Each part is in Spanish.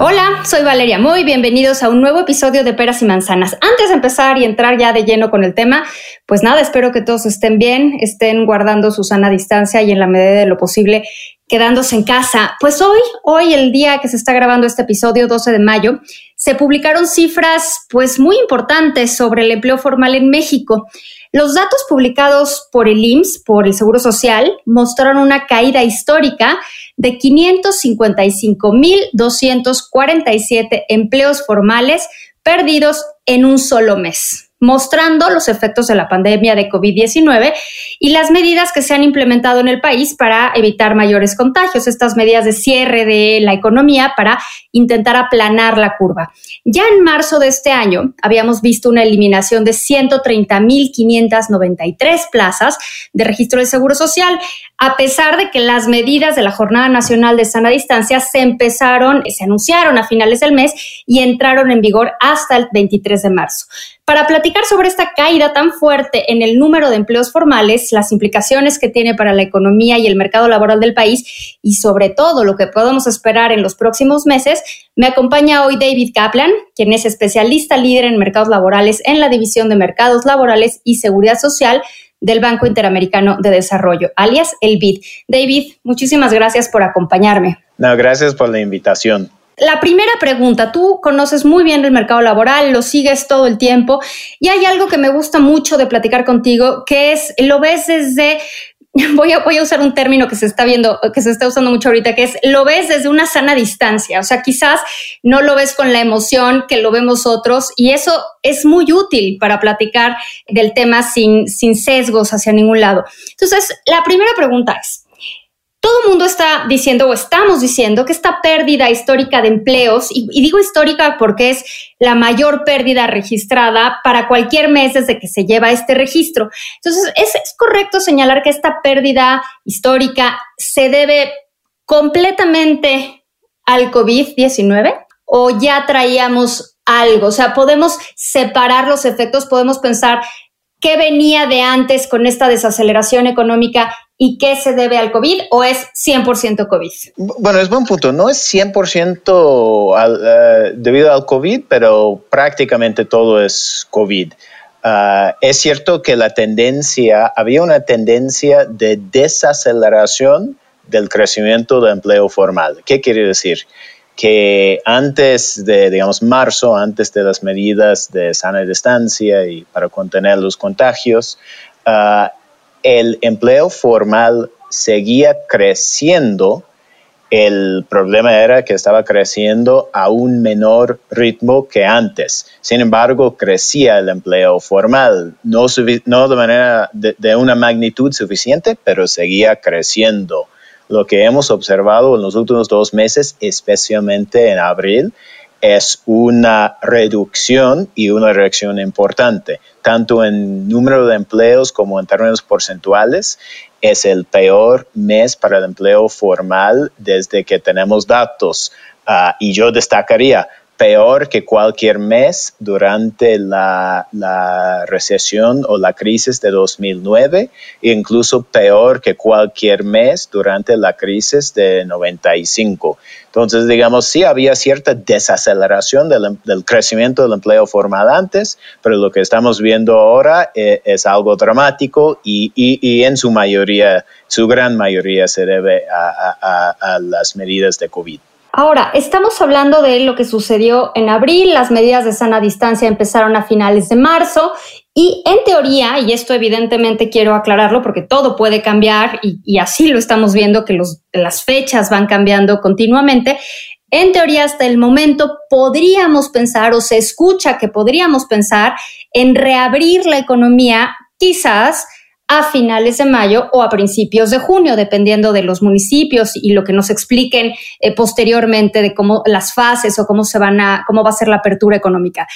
Hola, soy Valeria Moy, bienvenidos a un nuevo episodio de Peras y Manzanas. Antes de empezar y entrar ya de lleno con el tema, pues nada, espero que todos estén bien, estén guardando su sana distancia y en la medida de lo posible quedándose en casa. Pues hoy, hoy el día que se está grabando este episodio, 12 de mayo, se publicaron cifras pues muy importantes sobre el empleo formal en México. Los datos publicados por el IMSS, por el Seguro Social, mostraron una caída histórica de 555.247 empleos formales perdidos en un solo mes mostrando los efectos de la pandemia de COVID-19 y las medidas que se han implementado en el país para evitar mayores contagios, estas medidas de cierre de la economía para intentar aplanar la curva. Ya en marzo de este año habíamos visto una eliminación de 130.593 plazas de registro de seguro social, a pesar de que las medidas de la Jornada Nacional de Sana Distancia se empezaron, se anunciaron a finales del mes y entraron en vigor hasta el 23 de marzo. Para platicar sobre esta caída tan fuerte en el número de empleos formales, las implicaciones que tiene para la economía y el mercado laboral del país y sobre todo lo que podemos esperar en los próximos meses, me acompaña hoy David Kaplan, quien es especialista líder en mercados laborales en la División de Mercados Laborales y Seguridad Social del Banco Interamericano de Desarrollo, alias el BID. David, muchísimas gracias por acompañarme. No, gracias por la invitación. La primera pregunta, tú conoces muy bien el mercado laboral, lo sigues todo el tiempo y hay algo que me gusta mucho de platicar contigo, que es, lo ves desde Voy a, voy a, usar un término que se está viendo, que se está usando mucho ahorita, que es lo ves desde una sana distancia. O sea, quizás no lo ves con la emoción que lo vemos otros y eso es muy útil para platicar del tema sin, sin sesgos hacia ningún lado. Entonces, la primera pregunta es, todo el mundo está diciendo o estamos diciendo que esta pérdida histórica de empleos, y, digo histórica porque es la mayor pérdida registrada para cualquier mes desde que se lleva este registro. Entonces, ¿es, es correcto señalar que esta pérdida histórica se debe completamente al COVID-19 o ya traíamos algo? O sea, podemos separar los efectos, podemos pensar qué venía de antes con esta desaceleración económica y qué se debe al COVID o es 100% COVID? Bueno, es buen punto. No es 100% al, uh, debido al COVID, pero prácticamente todo es COVID. Uh, es cierto que la tendencia, había una tendencia de desaceleración del crecimiento de empleo formal. ¿Qué quiere decir? Que antes de, digamos, marzo, antes de las medidas de sana distancia y para contener los contagios, uh, el empleo formal seguía creciendo, el problema era que estaba creciendo a un menor ritmo que antes. Sin embargo, crecía el empleo formal, no, de manera de, una magnitud suficiente, pero seguía creciendo. Lo que hemos observado en los últimos dos meses, especialmente en abril, es una reducción y una reacción importante, tanto en número de empleos como en términos porcentuales. Es el peor mes para el empleo formal desde que tenemos datos. Uh, y yo destacaría, peor que cualquier mes durante la, recesión o la crisis de 2009, e incluso peor que cualquier mes durante la crisis de 95. Entonces, digamos, sí había cierta desaceleración del, del crecimiento del empleo formal antes, pero lo que estamos viendo ahora es, es algo dramático y, y, y, en su mayoría, su gran mayoría se debe a las medidas de COVID. Ahora, estamos hablando de lo que sucedió en abril, las medidas de sana distancia empezaron a finales de marzo y en teoría, y esto evidentemente quiero aclararlo porque todo puede cambiar y, así lo estamos viendo que las fechas van cambiando continuamente, en teoría hasta el momento podríamos pensar o se escucha que podríamos pensar en reabrir la economía quizás a finales de mayo o a principios de junio, dependiendo de los municipios y lo que nos expliquen eh, posteriormente de cómo las fases o cómo se van a, cómo va a ser la apertura económica.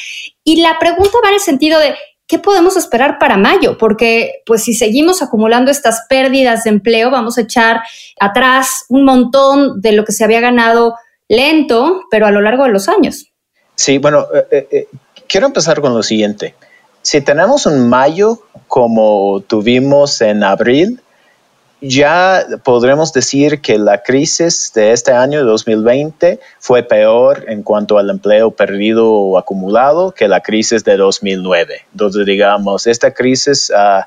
Y la pregunta va en el sentido de ¿qué podemos esperar para mayo? Porque pues si seguimos acumulando estas pérdidas de empleo, vamos a echar atrás un montón de lo que se había ganado lento, pero a lo largo de los años. Sí, bueno, eh, eh, quiero empezar con lo siguiente. Si tenemos un mayo como tuvimos en abril, ya podremos decir que la crisis de este año 2020 fue peor en cuanto al empleo perdido o acumulado que la crisis de 2009. Entonces, digamos, esta crisis uh,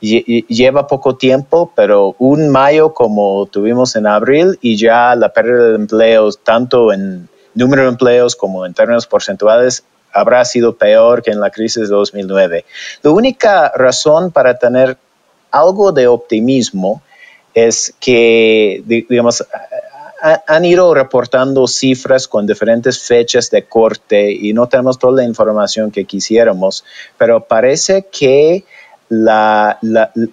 lleva poco tiempo, pero un mayo como tuvimos en abril y ya la pérdida de empleos, tanto en número de empleos como en términos porcentuales, habrá sido peor que en la crisis de 2009. La única razón para tener algo de optimismo es que, digamos, han ido reportando cifras con diferentes fechas de corte y no tenemos toda la información que quisiéramos, pero parece que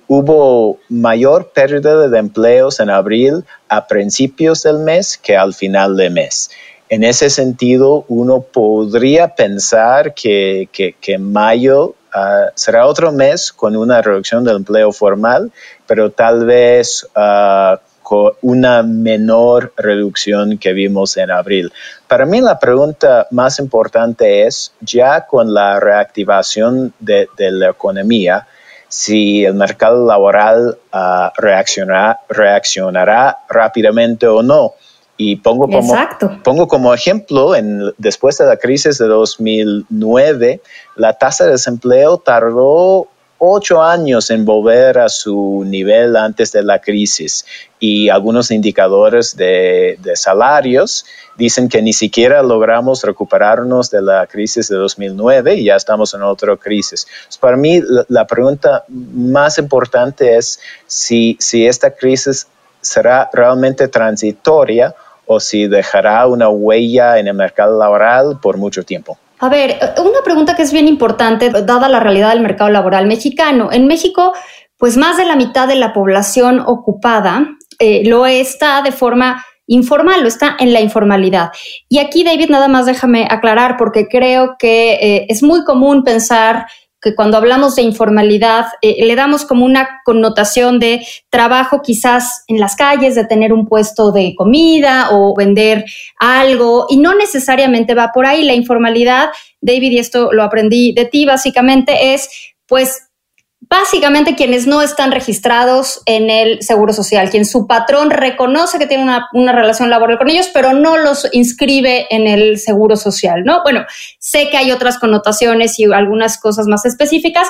hubo mayor pérdida de empleos en abril a principios del mes que al final del mes. En ese sentido, uno podría pensar que, mayo ah, será otro mes con una reducción del empleo formal, pero tal vez uh, con una menor reducción que vimos en abril. Para mí la pregunta más importante es, ya con la reactivación de, la economía, si el mercado laboral uh, reaccionará, reaccionará rápidamente o no. Y pongo como, pongo como ejemplo, en, después de la crisis de 2009, la tasa de desempleo tardó ocho años en volver a su nivel antes de la crisis y algunos indicadores de, salarios dicen que ni siquiera logramos recuperarnos de la crisis de 2009 y ya estamos en otra crisis. Para mí la, pregunta más importante es si, si esta crisis será realmente transitoria o si dejará una huella en el mercado laboral por mucho tiempo. A ver, una pregunta que es bien importante, dada la realidad del mercado laboral mexicano. En México, pues más de la mitad de la población ocupada eh, lo está de forma informal, lo está en la informalidad. Y aquí, David, nada más déjame aclarar, porque creo que eh, es muy común pensar que cuando hablamos de informalidad eh, le damos como una connotación de trabajo quizás en las calles, de tener un puesto de comida o vender algo y no necesariamente va por ahí. La informalidad, David, y esto lo aprendí de ti, básicamente es pues básicamente quienes no están registrados en el Seguro Social, quien su patrón reconoce que tiene una, relación laboral con ellos, pero no los inscribe en el Seguro Social, ¿no? Bueno, sé que hay otras connotaciones y algunas cosas más específicas,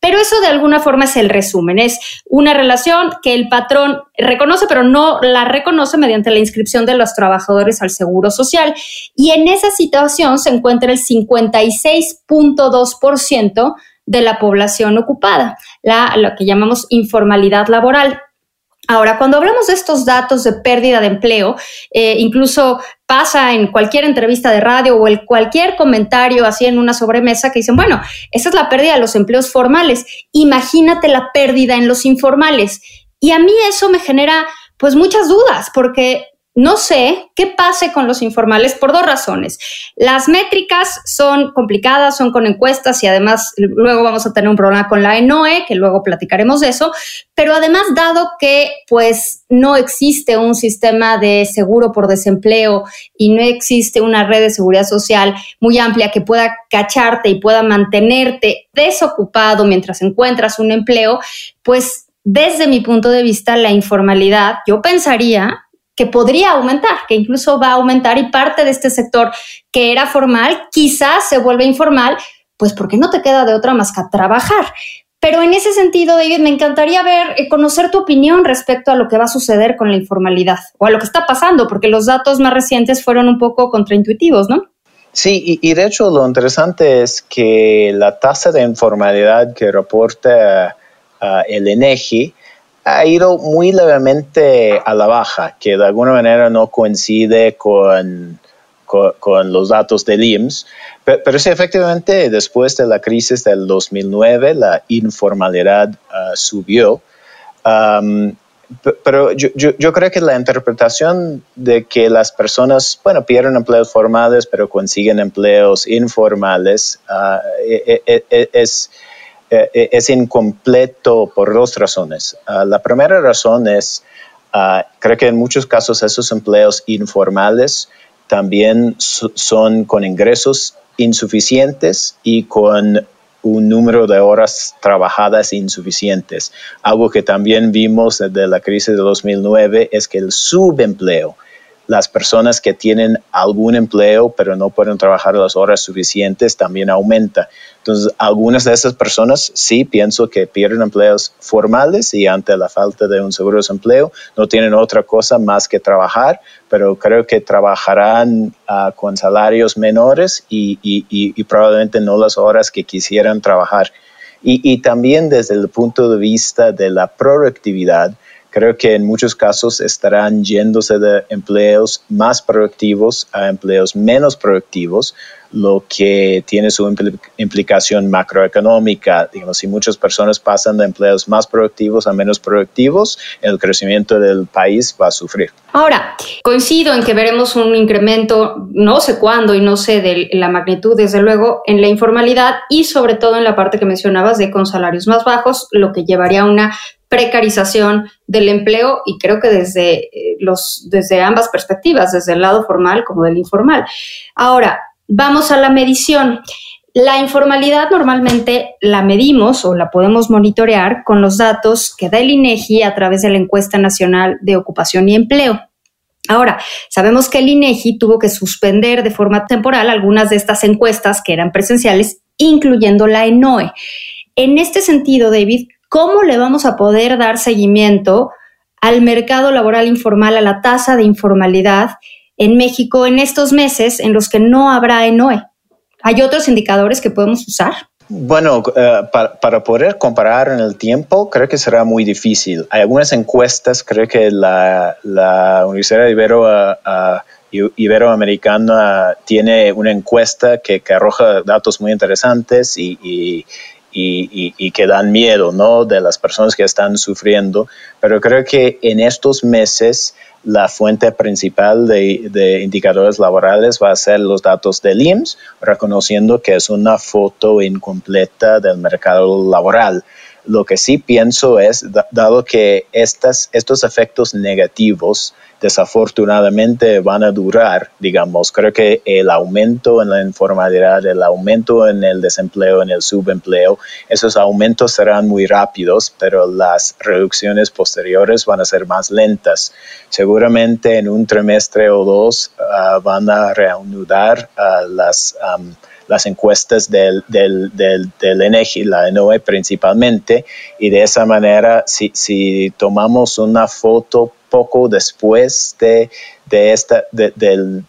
pero eso de alguna forma es el resumen. Es una relación que el patrón reconoce, pero no la reconoce mediante la inscripción de los trabajadores al Seguro Social. Y en esa situación se encuentra el 56.2% de la población ocupada, la, lo que llamamos informalidad laboral. Ahora, cuando hablamos de estos datos de pérdida de empleo, eh, incluso pasa en cualquier entrevista de radio o en cualquier comentario así en una sobremesa que dicen, bueno, esa es la pérdida de los empleos formales, imagínate la pérdida en los informales. Y a mí eso me genera pues muchas dudas, porque no sé qué pase con los informales por dos razones. Las métricas son complicadas, son con encuestas y además luego vamos a tener un problema con la ENOE, que luego platicaremos de eso, pero además dado que pues no existe un sistema de seguro por desempleo y no existe una red de seguridad social muy amplia que pueda cacharte y pueda mantenerte desocupado mientras encuentras un empleo, pues desde mi punto de vista la informalidad, yo pensaría que podría aumentar, que incluso va a aumentar y parte de este sector que era formal quizás se vuelve informal, pues porque no te queda de otra más que trabajar. Pero en ese sentido, David, me encantaría ver, eh, conocer tu opinión respecto a lo que va a suceder con la informalidad o a lo que está pasando, porque los datos más recientes fueron un poco contraintuitivos, ¿no? Sí, y, de hecho lo interesante es que la tasa de informalidad que reporta uh, el ENEGI ha ido muy levemente a la baja, que de alguna manera no coincide con, con, los datos del IMSS. Pero, sí, efectivamente, después de la crisis del 2009, la informalidad ah, subió. pero yo, creo que la interpretación de que las personas, bueno, pierden empleos formales, pero consiguen empleos informales, ah, e, e, e, es, es incompleto por dos razones. Ah, la primera razón es Ah, creo que en muchos casos esos empleos informales también son con ingresos insuficientes y con un número de horas trabajadas insuficientes. Algo que también vimos desde la crisis de 2009 es que el subempleo las personas que tienen algún empleo pero no pueden trabajar las horas suficientes también aumenta. Entonces, algunas de esas personas sí pienso que pierden empleos formales y ante la falta de un seguro de desempleo no tienen otra cosa más que trabajar, pero creo que trabajarán ah, con salarios menores y, y, probablemente no las horas que quisieran trabajar. Y, también desde el punto de vista de la productividad, creo que en muchos casos estarán yéndose de empleos más productivos a empleos menos productivos, lo que tiene su implicación macroeconómica. Digamos, si muchas personas pasan de empleos más productivos a menos productivos, el crecimiento del país va a sufrir. Ahora, coincido en que veremos un incremento, no sé cuándo y no sé de la magnitud, desde luego, en la informalidad y sobre todo en la parte que mencionabas de con salarios más bajos, lo que llevaría a una precarización del empleo y creo que desde, eh, los, desde ambas perspectivas, desde el lado formal como del informal. Ahora, vamos a la medición. La informalidad normalmente la medimos o la podemos monitorear con los datos que da el INEGI a través de la encuesta nacional de ocupación y empleo. Ahora, sabemos que el INEGI tuvo que suspender de forma temporal algunas de estas encuestas que eran presenciales, incluyendo la ENOE. En este sentido, David, ¿cómo le vamos a poder dar seguimiento al mercado laboral informal, a la tasa de informalidad en México en estos meses en los que no habrá ENOE? ¿Hay otros indicadores que podemos usar? Bueno, eh, para, poder comparar en el tiempo, creo que será muy difícil. Hay algunas encuestas, creo que la, Universidad Ibero, Iberoamericana tiene una encuesta que, arroja datos muy interesantes y, que dan miedo, ¿no? De las personas que están sufriendo. Pero creo que en estos meses la fuente principal de, de, indicadores laborales va a ser los datos del IMSS, reconociendo que es una foto incompleta del mercado laboral. Lo que sí pienso es, dado que estas, estos efectos negativos desafortunadamente van a durar, digamos, creo que el aumento en la informalidad, el aumento en el desempleo, en el subempleo, esos aumentos serán muy rápidos, pero las reducciones posteriores van a ser más lentas. Seguramente en un trimestre o dos ah, van a reanudar ah, las las encuestas del, del, del, ENEGI, la ENOE principalmente, y de esa manera, si, si tomamos una foto poco después de, de, esta, de,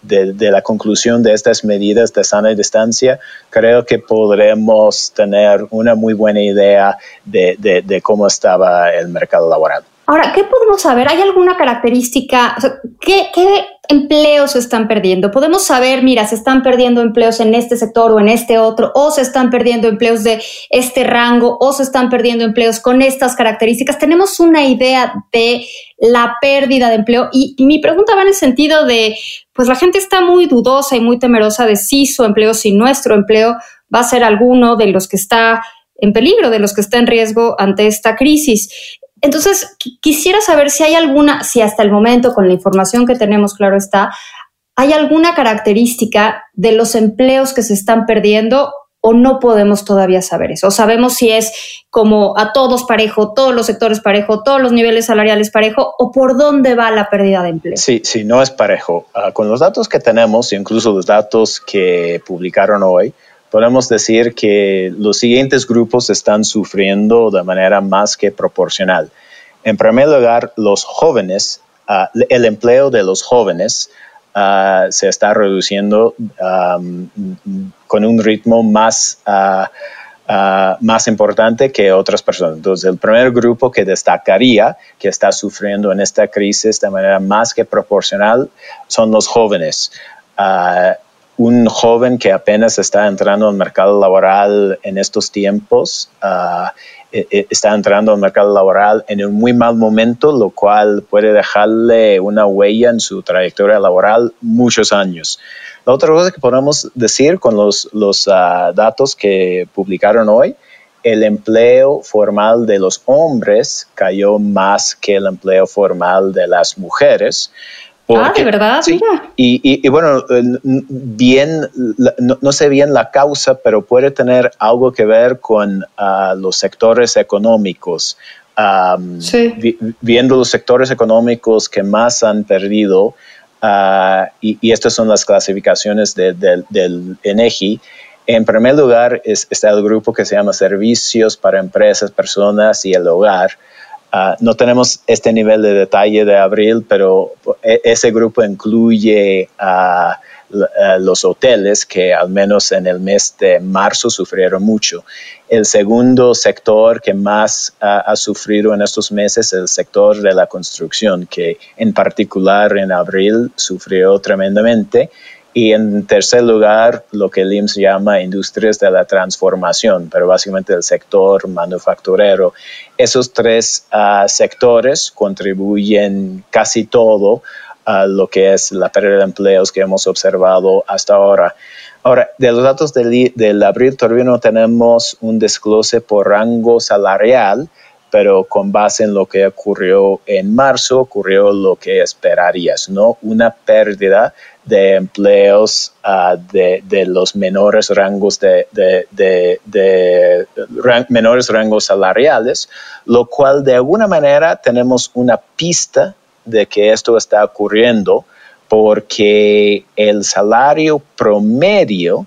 de, la conclusión de estas medidas de sana distancia, creo que podremos tener una muy buena idea de, cómo estaba el mercado laboral. Ahora, ¿qué podemos saber? ¿Hay alguna característica? ¿qué, ¿qué, empleos se están perdiendo? Podemos saber, mira, se están perdiendo empleos en este sector o en este otro, o se están perdiendo empleos de este rango, o se están perdiendo empleos con estas características. Tenemos una idea de la pérdida de empleo y, mi pregunta va en el sentido de, pues la gente está muy dudosa y muy temerosa de si su empleo, si nuestro empleo va a ser alguno de los que está en peligro, de los que está en riesgo ante esta crisis. Entonces, quisiera saber si hay alguna, si hasta el momento, con la información que tenemos, claro está, hay alguna característica de los empleos que se están perdiendo o no podemos todavía saber eso. O sabemos si es como a todos parejo, todos los sectores parejo, todos los niveles salariales parejo, o por dónde va la pérdida de empleo. Sí, sí, no es parejo. Ah, con los datos que tenemos, incluso los datos que publicaron hoy, podemos decir que los siguientes grupos están sufriendo de manera más que proporcional. En primer lugar, los jóvenes, ah, el empleo de los jóvenes ah, se está reduciendo con un ritmo más, ah, más importante que otras personas. Entonces, el primer grupo que destacaría que está sufriendo en esta crisis de manera más que proporcional son los jóvenes. Un joven que apenas está entrando al mercado laboral en estos tiempos, e, e, está entrando al mercado laboral en un muy mal momento, lo cual puede dejarle una huella en su trayectoria laboral muchos años. La otra cosa que podemos decir con los, los ah, datos que publicaron hoy, el empleo formal de los hombres cayó más que el empleo formal de las mujeres. Ah, de verdad. Sí, y, y, bueno, bien, no, sé bien la causa, pero puede tener algo que ver con ah, los sectores económicos. sí. viendo los sectores económicos que más han perdido, uh, y, y, estas son las clasificaciones de, de, del ENEGI, en primer lugar está el grupo que se llama Servicios para Empresas, Personas y el Hogar. Ah, no tenemos este nivel de detalle de abril, pero e, ese grupo incluye a los hoteles que al menos en el mes de marzo sufrieron mucho. El segundo sector que más ha sufrido en estos meses es el sector de la construcción, que en particular en abril sufrió tremendamente. Y en tercer lugar, lo que el IMSS llama industrias de la transformación, pero básicamente el sector manufacturero. Esos tres ah, sectores contribuyen casi todo a lo que es la pérdida de empleos que hemos observado hasta ahora. Ahora, de los datos del, del abril todavía no tenemos un desglose por rango salarial, pero con base en lo que ocurrió en marzo, ocurrió lo que esperarías, ¿no? Una pérdida de empleos uh, de, de, los menores rangos de, de, de menores rangos salariales, lo cual de alguna manera tenemos una pista de que esto está ocurriendo porque el salario promedio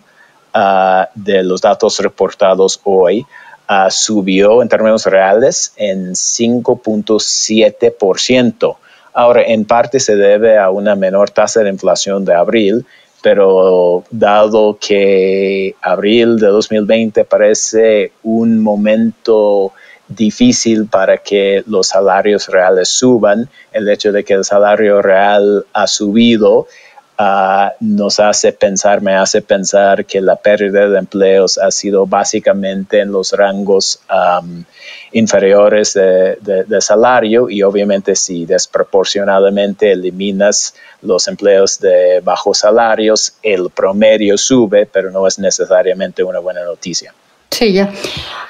uh, de los datos reportados hoy uh, subió en términos reales en 5.7%. Ahora, en parte se debe a una menor tasa de inflación de abril, pero dado que abril de 2020 parece un momento difícil para que los salarios reales suban, el hecho de que el salario real ha subido Ah, nos hace pensar, me hace pensar que la pérdida de empleos ha sido básicamente en los rangos inferiores de, de, salario y obviamente si desproporcionadamente eliminas los empleos de bajos salarios, el promedio sube, pero no es necesariamente una buena noticia. Sí, ya.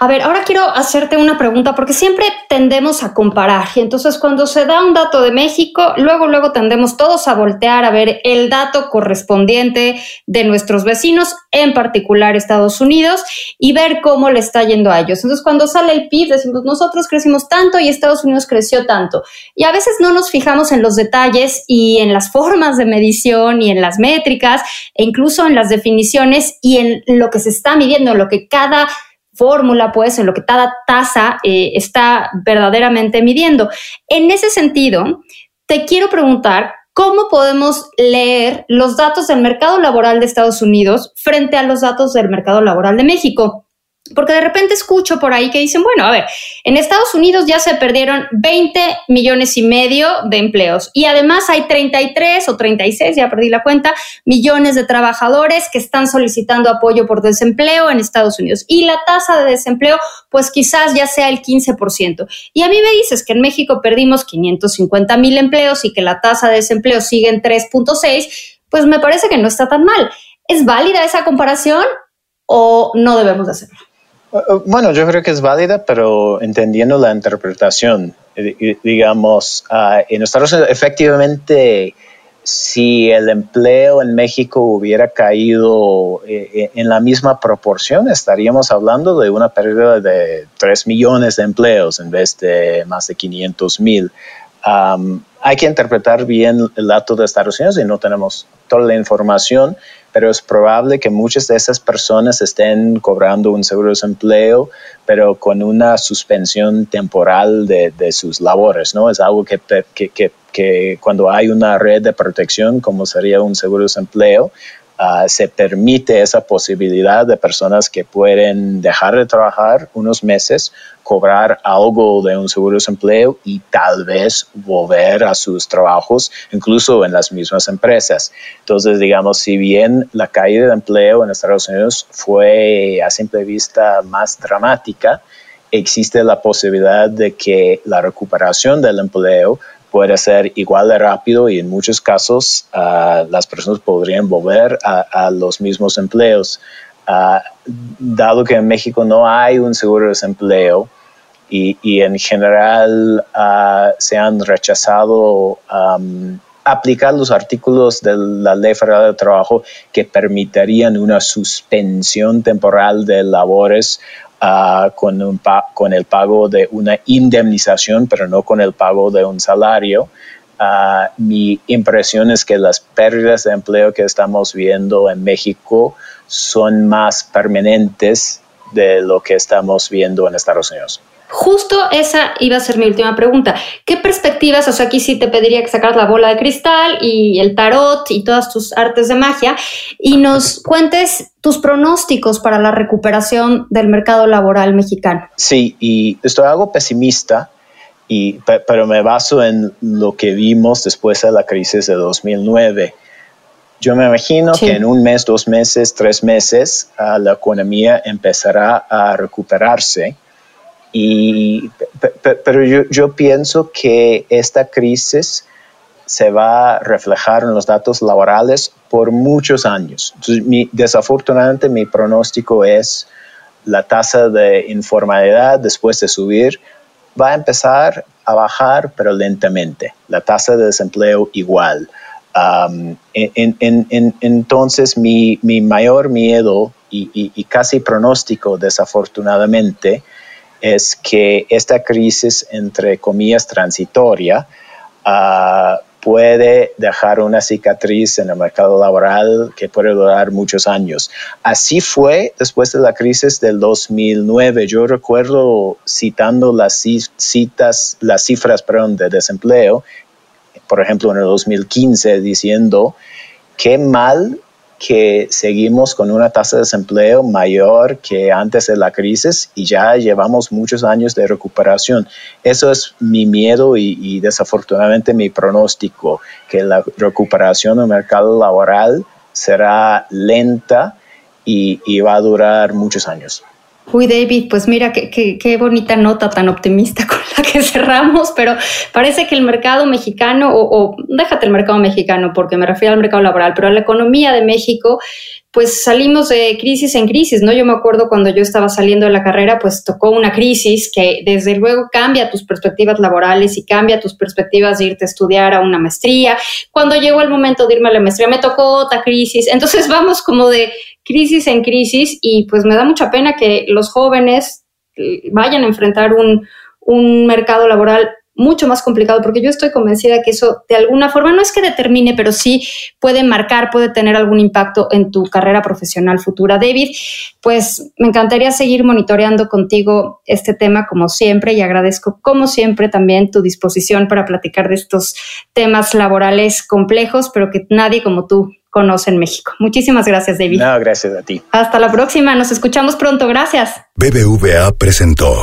A ver, ahora quiero hacerte una pregunta porque siempre tendemos a comparar y entonces cuando se da un dato de México, luego, luego tendemos todos a voltear a ver el dato correspondiente de nuestros vecinos, en particular Estados Unidos, y ver cómo le está yendo a ellos. Entonces cuando sale el PIB decimos, nosotros crecimos tanto y Estados Unidos creció tanto. Y a veces no nos fijamos en los detalles y en las formas de medición y en las métricas e incluso en las definiciones y en lo que se está midiendo, lo que cada fórmula, pues, en lo que cada tasa eh, está verdaderamente midiendo. En ese sentido, te quiero preguntar cómo podemos leer los datos del mercado laboral de Estados Unidos frente a los datos del mercado laboral de México. Porque de repente escucho por ahí que dicen, bueno, a ver, en Estados Unidos ya se perdieron 20 millones y medio de empleos y además hay 33 o 36, ya perdí la cuenta, millones de trabajadores que están solicitando apoyo por desempleo en Estados Unidos. Y la tasa de desempleo, pues quizás ya sea el 15%. Y a mí me dices que en México perdimos 550 mil empleos y que la tasa de desempleo sigue en 3.6, pues me parece que no está tan mal. ¿Es válida esa comparación o no debemos de hacerlo? Eh, eh, bueno, yo creo que es válida, pero entendiendo la interpretación, eh, digamos, ah, en Estados Unidos, efectivamente, si el empleo en México hubiera caído en la misma proporción, estaríamos hablando de una pérdida de 3 millones de empleos en vez de más de 500 mil. Hay que interpretar bien el dato de Estados Unidos y no tenemos toda la información, pero es probable que muchas de esas personas estén cobrando un seguro de desempleo, pero con una suspensión temporal de, sus labores, ¿no? Es algo que, cuando hay una red de protección, como sería un seguro de desempleo, ah, se permite esa posibilidad de personas que pueden dejar de trabajar unos meses, cobrar algo de un seguro de desempleo y tal vez volver a sus trabajos, incluso en las mismas empresas. Entonces, digamos, si bien la caída de empleo en Estados Unidos fue a simple vista más dramática, existe la posibilidad de que la recuperación del empleo puede ser igual de rápido y en muchos casos uh, las personas podrían volver a, los mismos empleos. Uh, dado que en México no hay un seguro de desempleo y, y en general uh, se han rechazado aplicar los artículos de la Ley Federal de Trabajo que permitirían una suspensión temporal de labores uh, con, un con el pago de una indemnización, pero no con el pago de un salario. Uh, mi impresión es que las pérdidas de empleo que estamos viendo en México son más permanentes de lo que estamos viendo en Estados Unidos. Justo esa iba a ser mi última pregunta. ¿Qué perspectivas? O sea, aquí sí te pediría que sacaras la bola de cristal y el tarot y todas tus artes de magia y nos cuentes tus pronósticos para la recuperación del mercado laboral mexicano. Sí, y estoy algo pesimista, y, pero me baso en lo que vimos después de la crisis de 2009. Yo me imagino sí. que en un mes, dos meses, tres meses, uh, la economía empezará a recuperarse y, pero yo, yo, pienso que esta crisis se va a reflejar en los datos laborales por muchos años. Entonces, mi, desafortunadamente, mi pronóstico es la tasa de informalidad después de subir va a empezar a bajar, pero lentamente. La tasa de desempleo igual. Um, en, en, en, entonces, mi, mi, mayor miedo y, y, y casi pronóstico, desafortunadamente, es que esta crisis, entre comillas, transitoria, uh, puede dejar una cicatriz en el mercado laboral que puede durar muchos años. Así fue después de la crisis del 2009. Yo recuerdo citando las citas, las cifras perdón, de desempleo, por ejemplo, en el 2015, diciendo qué mal que seguimos con una tasa de desempleo mayor que antes de la crisis y ya llevamos muchos años de recuperación. Eso es mi miedo y, desafortunadamente mi pronóstico, que la recuperación del mercado laboral será lenta y va a durar muchos años. Uy, David, pues mira qué, qué, qué, bonita nota tan optimista con la que cerramos, pero parece que el mercado mexicano, o, o, déjate el mercado mexicano porque me refiero al mercado laboral, pero a la economía de México, pues salimos de crisis en crisis, ¿no? Yo me acuerdo cuando yo estaba saliendo de la carrera, pues tocó una crisis que desde luego cambia tus perspectivas laborales y cambia tus perspectivas de irte a estudiar a una maestría. Cuando llegó el momento de irme a la maestría, me tocó otra crisis. Entonces vamos como de crisis en crisis y pues me da mucha pena que los jóvenes vayan a enfrentar un, un mercado laboral mucho más complicado, porque yo estoy convencida que eso de alguna forma no es que determine, pero sí puede marcar, puede tener algún impacto en tu carrera profesional futura. David, pues me encantaría seguir monitoreando contigo este tema como siempre y agradezco como siempre también tu disposición para platicar de estos temas laborales complejos, pero que nadie como tú conoce en México. Muchísimas gracias, David. No, gracias a ti. Hasta la próxima, nos escuchamos pronto, gracias. BBVA presentó.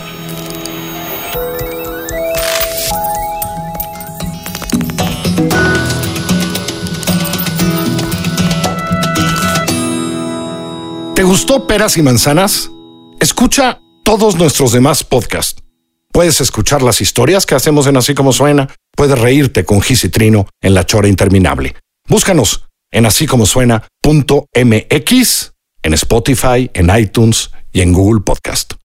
Gustó Peras y Manzanas? Escucha todos nuestros demás podcasts. Puedes escuchar las historias que hacemos en Así como suena. Puedes reírte con Gis y Trino en La Chora Interminable. Búscanos en así como en Spotify, en iTunes y en Google Podcast.